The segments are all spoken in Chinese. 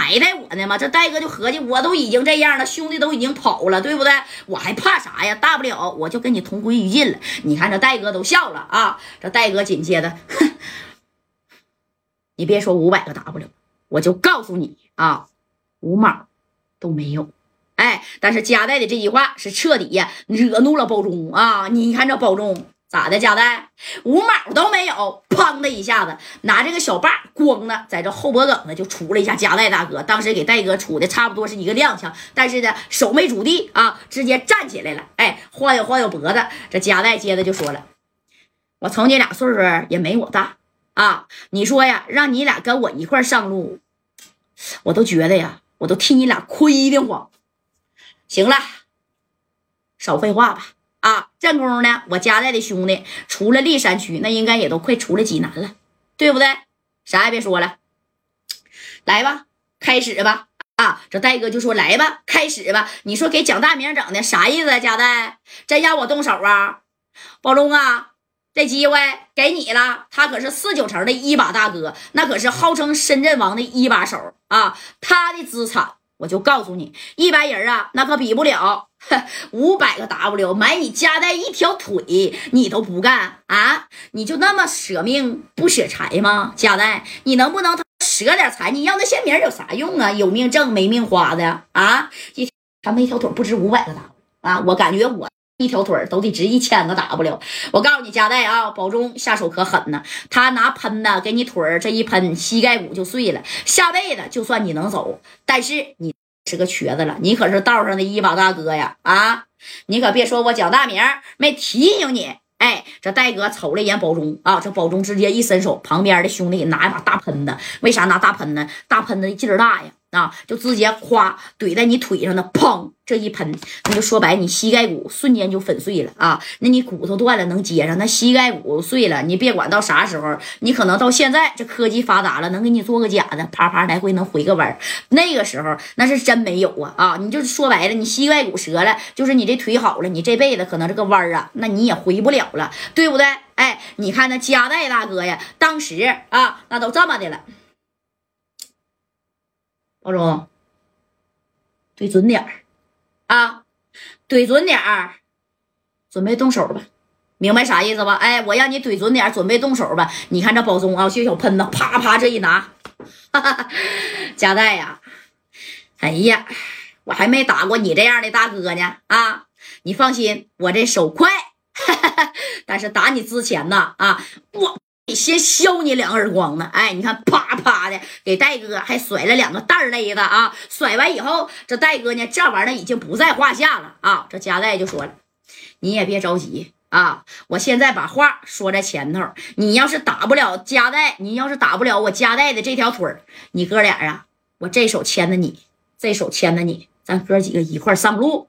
埋汰我呢吗？这戴哥就合计，我都已经这样了，兄弟都已经跑了，对不对？我还怕啥呀？大不了我就跟你同归于尽了。你看这戴哥都笑了啊！这戴哥紧接着，你别说五百个 W，我就告诉你啊，五毛都没有。哎，但是加代的这句话是彻底呀惹怒了包中啊！你看这包中。咋的，贾代五毛都没有，砰的一下子拿这个小把咣的在这后脖梗子就杵了一下贾代大哥，当时给戴哥杵的差不多是一个踉跄，但是呢手没拄地啊，直接站起来了，哎，晃悠晃悠脖子，这贾代接着就说了：“我瞅你俩岁数也没我大啊，你说呀，让你俩跟我一块上路，我都觉得呀，我都替你俩亏得慌。行了，少废话吧。”啊，正宫呢？我家带的兄弟除了历山区，那应该也都快出了济南了，对不对？啥也别说了，来吧，开始吧！啊，这戴哥就说来吧，开始吧！你说给蒋大明整的啥意思啊？家代真让我动手啊？宝龙啊，这机会给你了，他可是四九城的一把大哥，那可是号称深圳王的一把手啊！他的资产，我就告诉你，一般人啊，那可比不了。五百个 W 买你家带一条腿，你都不干啊？你就那么舍命不舍财吗？家带，你能不能舍点财？你要那些名有啥用啊？有命挣没命花的啊？一他们一条腿不值五百个 W 啊？我感觉我一条腿都得值一千个 W。我告诉你，加代啊，保中下手可狠呢。他拿喷子给你腿这一喷，膝盖骨就碎了。下辈子就算你能走，但是你。是个瘸子了，你可是道上的一把大哥呀！啊，你可别说我蒋大明没提醒你。哎，这戴哥瞅了一眼保中啊，这保中直接一伸手，旁边的兄弟拿一把大喷子。为啥拿大喷子？大喷子劲儿大呀！啊，就直接夸怼在你腿上的，砰！这一喷，那就说白，你膝盖骨瞬间就粉碎了啊！那你骨头断了能接上，那膝盖骨碎了，你别管到啥时候，你可能到现在这科技发达了，能给你做个假的，啪啪来回能回个弯那个时候那是真没有啊啊！你就是说白了，你膝盖骨折了，就是你这腿好了，你这辈子可能这个弯啊，那你也回不了了，对不对？哎，你看那加代大哥呀，当时啊，那都这么的了，保中，对准点儿。啊，怼准点儿，准备动手吧，明白啥意思吧？哎，我让你怼准点，准备动手吧。你看这宝松啊，就小喷子，啪啪这一拿，哈哈，加代呀，哎呀，我还没打过你这样的大哥呢啊！你放心，我这手快，哈哈，但是打你之前呢啊，我。先削你两个耳光呢！哎，你看，啪啪的给戴哥还甩了两个蛋勒子啊！甩完以后，这戴哥呢，这玩意儿已经不在话下了啊！这加代就说了：“你也别着急啊，我现在把话说在前头，你要是打不了加代，你要是打不了我加代的这条腿你哥俩啊，我这手牵着你，这手牵着你，咱哥几个一块上路。”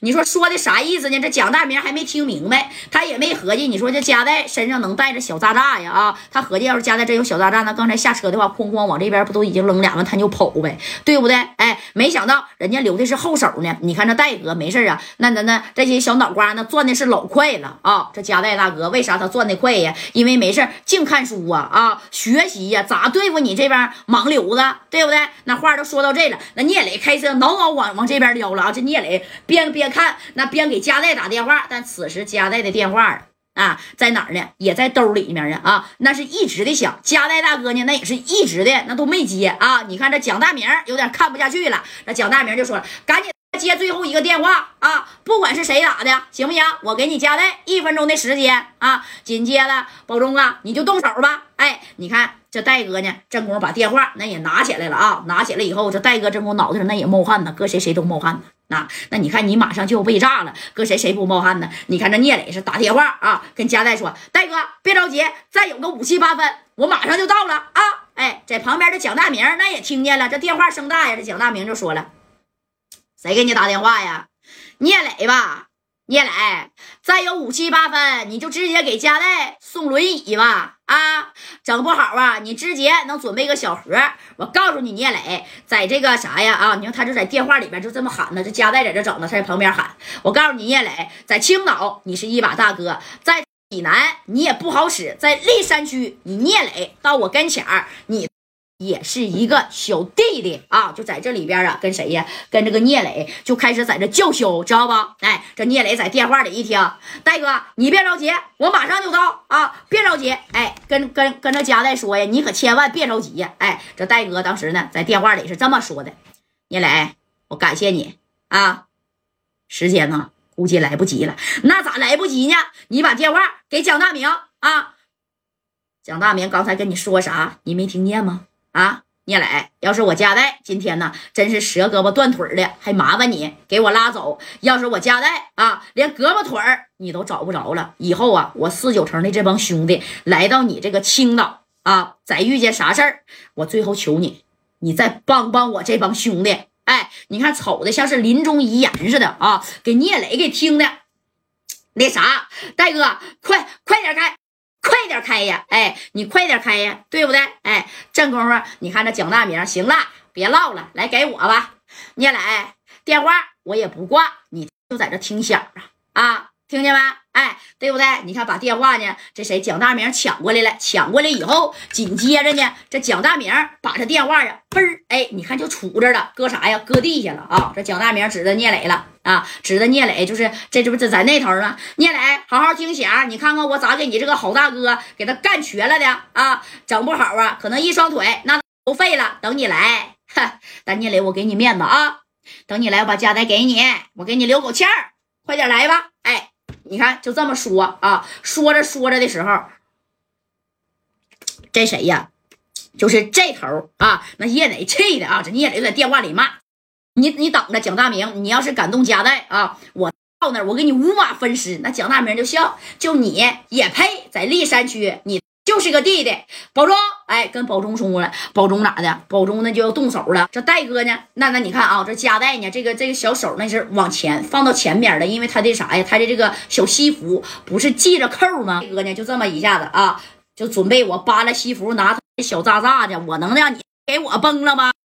你说说的啥意思呢？这蒋大明还没听明白，他也没合计。你说这加代身上能带着小炸炸呀？啊，他合计要是加代真有小炸炸，那刚才下车的话，哐哐往这边不都已经扔两个，他就跑呗，对不对？哎，没想到人家留的是后手呢。你看这戴哥没事啊，那那那这些小脑瓜那转的是老快了啊。这加代大哥为啥他转的快呀？因为没事净看书啊啊，学习呀，咋对付你这边盲流子，对不对？那话都说到这了，那聂磊开车挠挠往往这边撩了啊，这聂磊。边边看那边给加代打电话，但此时加代的电话啊在哪儿呢？也在兜里面呢啊，那是一直的响。加代大哥呢，那也是一直的，那都没接啊。你看这蒋大明有点看不下去了，那蒋大明就说了：“赶紧接最后一个电话啊，不管是谁打的，行不行？我给你加代一分钟的时间啊。”紧接着，保中啊，你就动手吧。哎，你看。这戴哥呢，正宫把电话那也拿起来了啊！拿起来以后，这戴哥正宫脑袋上那也冒汗呢，搁谁谁都冒汗呢。那那你看，你马上就要被炸了，搁谁谁不冒汗呢？你看这聂磊是打电话啊，跟佳代说：“代哥，别着急，再有个五七八分，我马上就到了啊！”哎，在旁边的蒋大明那也听见了，这电话声大呀，这蒋大明就说了：“谁给你打电话呀？聂磊吧。”聂磊，再有五七八分，你就直接给加代送轮椅吧！啊，整不好啊，你直接能准备个小盒。我告诉你，聂磊，在这个啥呀？啊，你看他就在电话里边就这么喊呢，这加代在这整呢，他在旁边喊。我告诉你，聂磊，在青岛你是一把大哥，在济南你也不好使，在历山区你聂磊到我跟前儿，你也是一个小弟弟啊，就在这里边啊，跟谁呀？跟这个聂磊就开始在这叫嚣，知道吧？哎，这聂磊在电话里一听，戴哥，你别着急，我马上就到啊，别着急。哎，跟跟跟这佳代说呀，你可千万别着急呀。哎，这戴哥当时呢，在电话里是这么说的：聂磊，我感谢你啊，时间呢，估计来不及了。那咋来不及呢？你把电话给蒋大明啊，蒋大明刚才跟你说啥？你没听见吗？啊，聂磊，要是我家代今天呢，真是折胳膊断腿的，还麻烦你给我拉走。要是我家代啊，连胳膊腿儿你都找不着了，以后啊，我四九城的这帮兄弟来到你这个青岛啊，再遇见啥事儿，我最后求你，你再帮帮我这帮兄弟。哎，你看瞅的像是临终遗言似的啊，给聂磊给听的。那啥，戴哥，快快点开。开呀！哎，你快点开呀，对不对？哎，正功夫，你看这蒋大明，行了，别唠了，来给我吧。聂磊，电话我也不挂，你就在这听响啊啊，听见没？哎，对不对？你看把电话呢，这谁蒋大明抢过来了？抢过来以后，紧接着呢，这蒋大明把这电话呀，嘣儿，哎，你看就杵这了，搁啥呀？搁地下了啊！这蒋大明指着聂磊了。啊，指着聂磊就是这，这不是在那头吗？聂磊，好好听响，你看看我咋给你这个好大哥给他干瘸了的啊！整不好啊，可能一双腿那都废了。等你来，哈，但聂磊，我给你面子啊！等你来，我把家带给你，我给你留口气儿，快点来吧！你看就这么说啊，说着说着的时候，这谁呀？就是这头啊，那叶磊气的啊，这叶磊在电话里骂。你你等着，蒋大明，你要是敢动家代啊，我到那儿我给你五马分尸。那蒋大明就笑，就你也配在立山区？你就是个弟弟，保中，哎，跟保中说了，保中咋的？保中那就要动手了。这戴哥呢？那那你看啊，这夹带呢？这个这个小手那是往前放到前面的，因为他的啥呀？他的这个小西服不是系着扣吗？哥呢就这么一下子啊，就准备我扒拉西服拿小渣渣去，我能让你给我崩了吗？